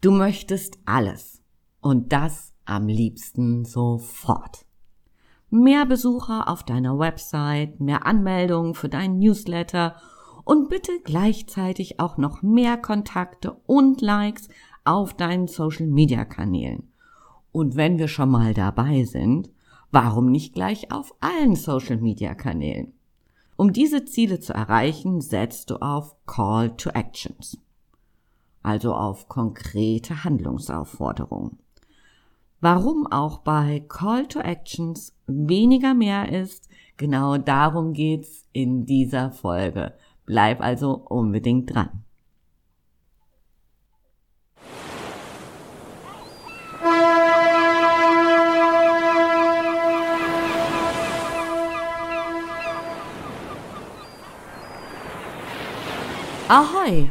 Du möchtest alles und das am liebsten sofort. Mehr Besucher auf deiner Website, mehr Anmeldungen für deinen Newsletter und bitte gleichzeitig auch noch mehr Kontakte und Likes auf deinen Social Media Kanälen. Und wenn wir schon mal dabei sind, warum nicht gleich auf allen Social Media Kanälen? Um diese Ziele zu erreichen, setzt du auf Call to Actions also auf konkrete Handlungsaufforderungen. Warum auch bei Call to Actions weniger mehr ist, genau darum geht's in dieser Folge. Bleib also unbedingt dran. Ahoi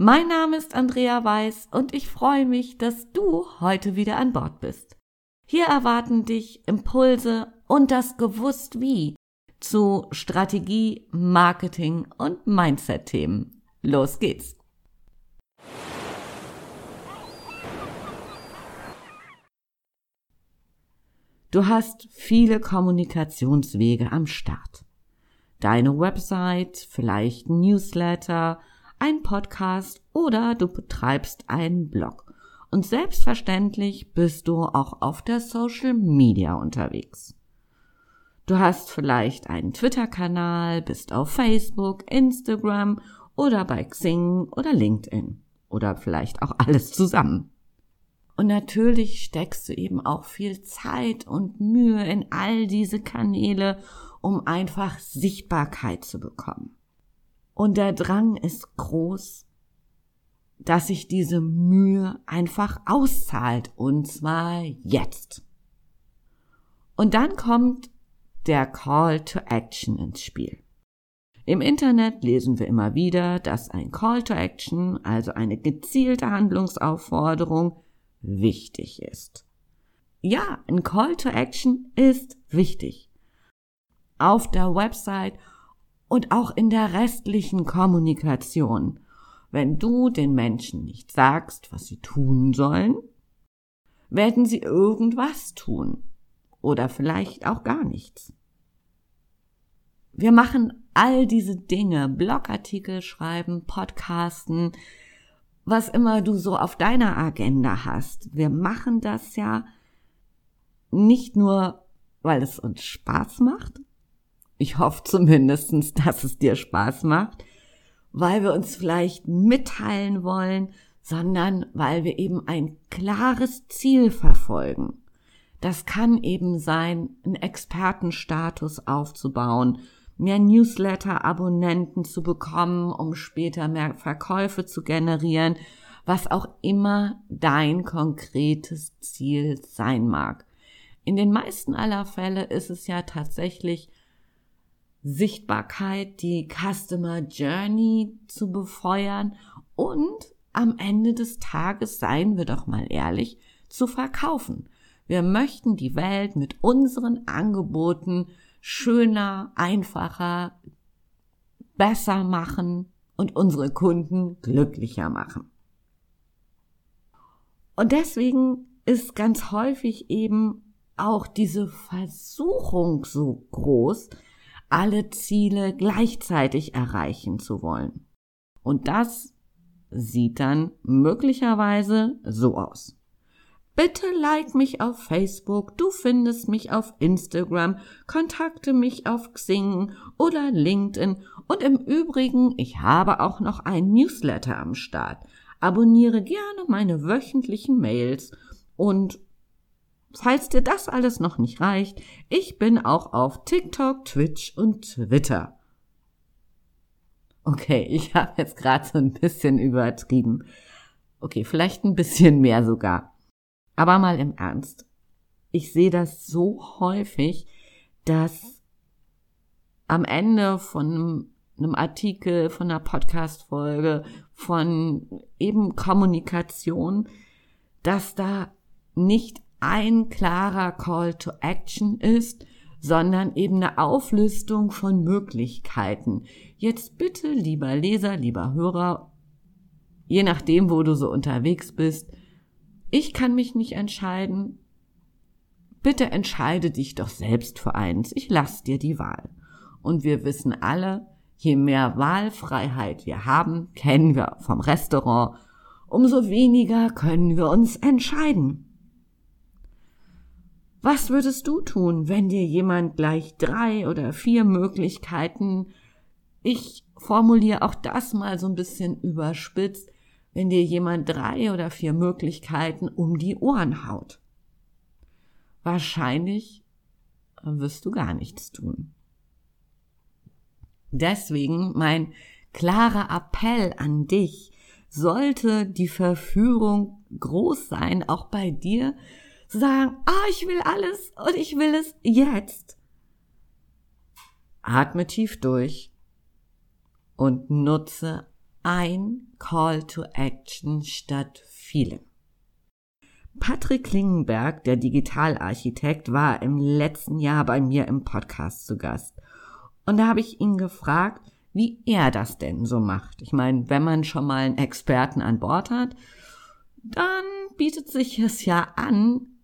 Mein Name ist Andrea Weiß und ich freue mich, dass du heute wieder an Bord bist. Hier erwarten dich Impulse und das Gewusst wie zu Strategie, Marketing und Mindset-Themen. Los geht's! Du hast viele Kommunikationswege am Start. Deine Website, vielleicht Newsletter, ein Podcast oder du betreibst einen Blog. Und selbstverständlich bist du auch auf der Social Media unterwegs. Du hast vielleicht einen Twitter-Kanal, bist auf Facebook, Instagram oder bei Xing oder LinkedIn oder vielleicht auch alles zusammen. Und natürlich steckst du eben auch viel Zeit und Mühe in all diese Kanäle, um einfach Sichtbarkeit zu bekommen. Und der Drang ist groß, dass sich diese Mühe einfach auszahlt. Und zwar jetzt. Und dann kommt der Call to Action ins Spiel. Im Internet lesen wir immer wieder, dass ein Call to Action, also eine gezielte Handlungsaufforderung, wichtig ist. Ja, ein Call to Action ist wichtig. Auf der Website und auch in der restlichen Kommunikation. Wenn du den Menschen nicht sagst, was sie tun sollen, werden sie irgendwas tun oder vielleicht auch gar nichts. Wir machen all diese Dinge, Blogartikel schreiben, Podcasten, was immer du so auf deiner Agenda hast. Wir machen das ja nicht nur, weil es uns Spaß macht, ich hoffe zumindestens, dass es dir Spaß macht, weil wir uns vielleicht mitteilen wollen, sondern weil wir eben ein klares Ziel verfolgen. Das kann eben sein, einen Expertenstatus aufzubauen, mehr Newsletter-Abonnenten zu bekommen, um später mehr Verkäufe zu generieren, was auch immer dein konkretes Ziel sein mag. In den meisten aller Fälle ist es ja tatsächlich Sichtbarkeit, die Customer Journey zu befeuern und am Ende des Tages, seien wir doch mal ehrlich, zu verkaufen. Wir möchten die Welt mit unseren Angeboten schöner, einfacher, besser machen und unsere Kunden glücklicher machen. Und deswegen ist ganz häufig eben auch diese Versuchung so groß, alle Ziele gleichzeitig erreichen zu wollen. Und das sieht dann möglicherweise so aus. Bitte like mich auf Facebook, du findest mich auf Instagram, kontakte mich auf Xing oder LinkedIn und im Übrigen, ich habe auch noch ein Newsletter am Start. Abonniere gerne meine wöchentlichen Mails und falls dir das alles noch nicht reicht, ich bin auch auf TikTok, Twitch und Twitter. Okay, ich habe jetzt gerade so ein bisschen übertrieben. Okay, vielleicht ein bisschen mehr sogar. Aber mal im Ernst. Ich sehe das so häufig, dass am Ende von einem Artikel, von einer Podcast-Folge, von eben Kommunikation, dass da nicht ein klarer Call to Action ist, sondern eben eine Auflistung von Möglichkeiten. Jetzt bitte, lieber Leser, lieber Hörer, je nachdem, wo du so unterwegs bist, ich kann mich nicht entscheiden. Bitte entscheide dich doch selbst für eins. Ich lass dir die Wahl. Und wir wissen alle, je mehr Wahlfreiheit wir haben, kennen wir vom Restaurant, umso weniger können wir uns entscheiden. Was würdest du tun, wenn dir jemand gleich drei oder vier Möglichkeiten, ich formuliere auch das mal so ein bisschen überspitzt, wenn dir jemand drei oder vier Möglichkeiten um die Ohren haut. Wahrscheinlich wirst du gar nichts tun. Deswegen mein klarer Appell an dich, sollte die Verführung groß sein, auch bei dir, sagen, ah, ich will alles und ich will es jetzt. Atme tief durch und nutze ein Call to Action statt viele. Patrick Klingenberg, der Digitalarchitekt, war im letzten Jahr bei mir im Podcast zu Gast. Und da habe ich ihn gefragt, wie er das denn so macht. Ich meine, wenn man schon mal einen Experten an Bord hat, dann bietet sich es ja an,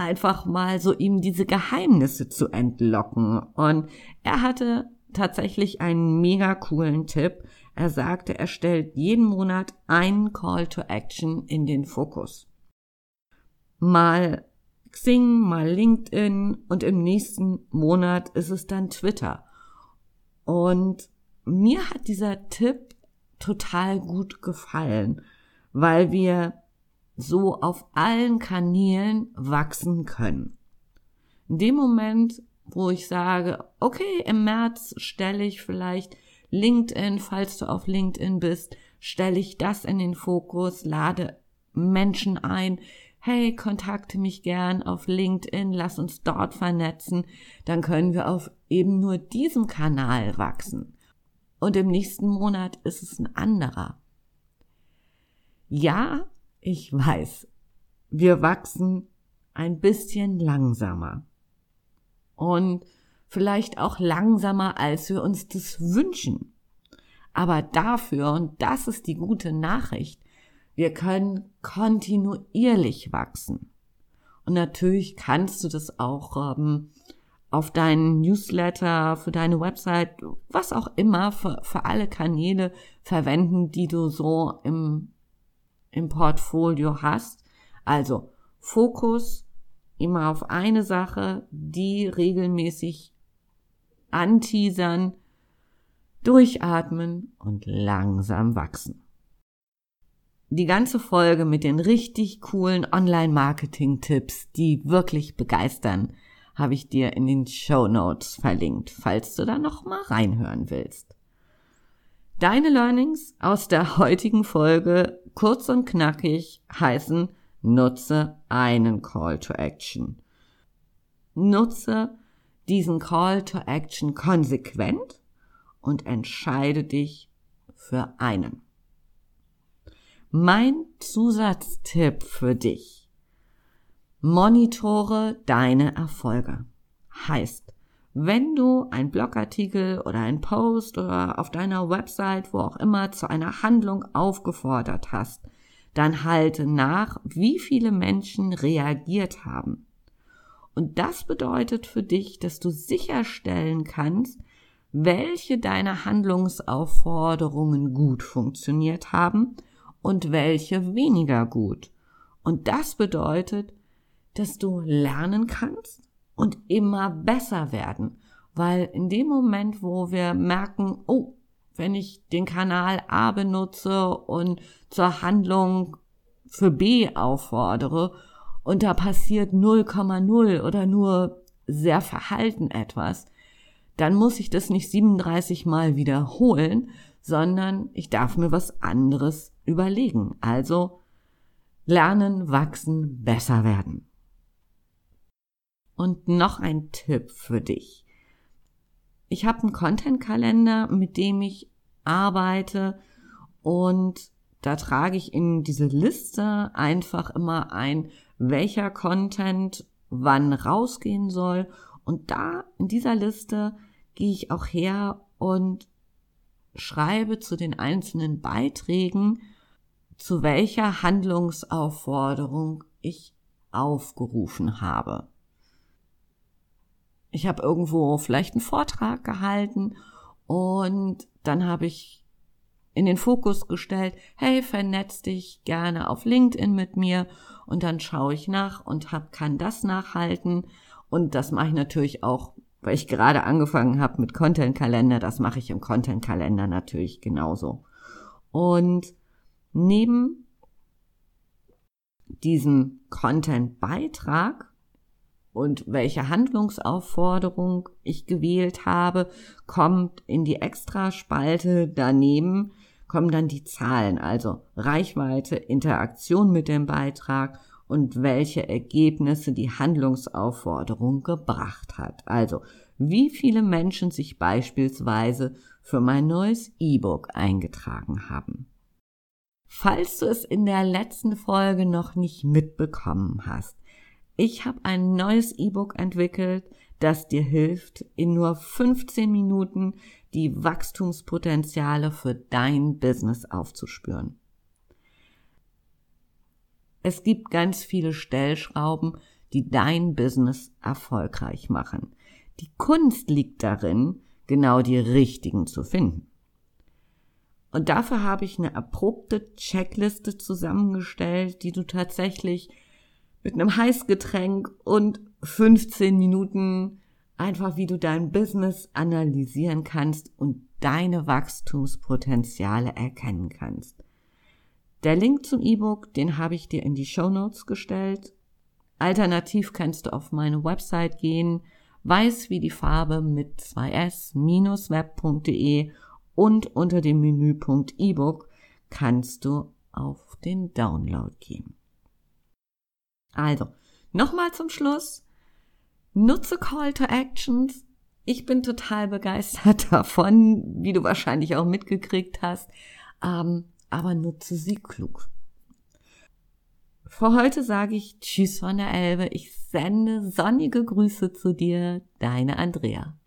einfach mal so ihm diese Geheimnisse zu entlocken. Und er hatte tatsächlich einen mega coolen Tipp, er sagte, er stellt jeden Monat einen Call to Action in den Fokus. Mal Xing, mal LinkedIn und im nächsten Monat ist es dann Twitter. Und mir hat dieser Tipp total gut gefallen, weil wir so auf allen Kanälen wachsen können. In dem Moment, wo ich sage, okay, im März stelle ich vielleicht LinkedIn, falls du auf LinkedIn bist, stelle ich das in den Fokus, lade Menschen ein, hey, kontakte mich gern auf LinkedIn, lass uns dort vernetzen, dann können wir auf eben nur diesem Kanal wachsen. Und im nächsten Monat ist es ein anderer. Ja, ich weiß, wir wachsen ein bisschen langsamer. Und vielleicht auch langsamer, als wir uns das wünschen. Aber dafür, und das ist die gute Nachricht, wir können kontinuierlich wachsen. Und natürlich kannst du das auch ähm, auf deinen Newsletter, für deine Website, was auch immer, für, für alle Kanäle verwenden, die du so im, im Portfolio hast. Also Fokus immer auf eine Sache, die regelmäßig anteasern, durchatmen und langsam wachsen. Die ganze Folge mit den richtig coolen Online-Marketing-Tipps, die wirklich begeistern, habe ich dir in den Show Notes verlinkt, falls du da noch mal reinhören willst. Deine Learnings aus der heutigen Folge, kurz und knackig, heißen, nutze einen Call to Action. Nutze diesen Call to Action konsequent und entscheide dich für einen. Mein Zusatztipp für dich. Monitore deine Erfolge. Heißt, wenn du ein Blogartikel oder ein Post oder auf deiner Website, wo auch immer, zu einer Handlung aufgefordert hast, dann halte nach, wie viele Menschen reagiert haben. Und das bedeutet für dich, dass du sicherstellen kannst, welche deiner Handlungsaufforderungen gut funktioniert haben und welche weniger gut. Und das bedeutet, dass du lernen kannst und immer besser werden. Weil in dem Moment, wo wir merken, oh, wenn ich den Kanal A benutze und zur Handlung für B auffordere und da passiert 0,0 oder nur sehr verhalten etwas, dann muss ich das nicht 37 Mal wiederholen, sondern ich darf mir was anderes überlegen. Also lernen, wachsen, besser werden. Und noch ein Tipp für dich. Ich habe einen Content-Kalender, mit dem ich arbeite und da trage ich in diese Liste einfach immer ein, welcher Content wann rausgehen soll. Und da in dieser Liste gehe ich auch her und schreibe zu den einzelnen Beiträgen, zu welcher Handlungsaufforderung ich aufgerufen habe. Ich habe irgendwo vielleicht einen Vortrag gehalten und dann habe ich in den Fokus gestellt, hey, vernetz dich gerne auf LinkedIn mit mir und dann schaue ich nach und hab, kann das nachhalten und das mache ich natürlich auch, weil ich gerade angefangen habe mit Content Kalender, das mache ich im Content Kalender natürlich genauso. Und neben diesem Content Beitrag und welche Handlungsaufforderung ich gewählt habe, kommt in die Extraspalte daneben, kommen dann die Zahlen, also Reichweite, Interaktion mit dem Beitrag und welche Ergebnisse die Handlungsaufforderung gebracht hat. Also wie viele Menschen sich beispielsweise für mein neues E-Book eingetragen haben. Falls du es in der letzten Folge noch nicht mitbekommen hast, ich habe ein neues E-Book entwickelt, das dir hilft, in nur 15 Minuten die Wachstumspotenziale für dein Business aufzuspüren. Es gibt ganz viele Stellschrauben, die dein Business erfolgreich machen. Die Kunst liegt darin, genau die richtigen zu finden. Und dafür habe ich eine erprobte Checkliste zusammengestellt, die du tatsächlich mit einem Heißgetränk und 15 Minuten einfach, wie du dein Business analysieren kannst und deine Wachstumspotenziale erkennen kannst. Der Link zum E-Book, den habe ich dir in die Show Notes gestellt. Alternativ kannst du auf meine Website gehen, weiß wie die Farbe mit 2s-web.de und unter dem Menüpunkt E-Book kannst du auf den Download gehen. Also, nochmal zum Schluss. Nutze Call to Actions. Ich bin total begeistert davon, wie du wahrscheinlich auch mitgekriegt hast. Ähm, aber nutze sie klug. Für heute sage ich Tschüss von der Elbe. Ich sende sonnige Grüße zu dir, deine Andrea.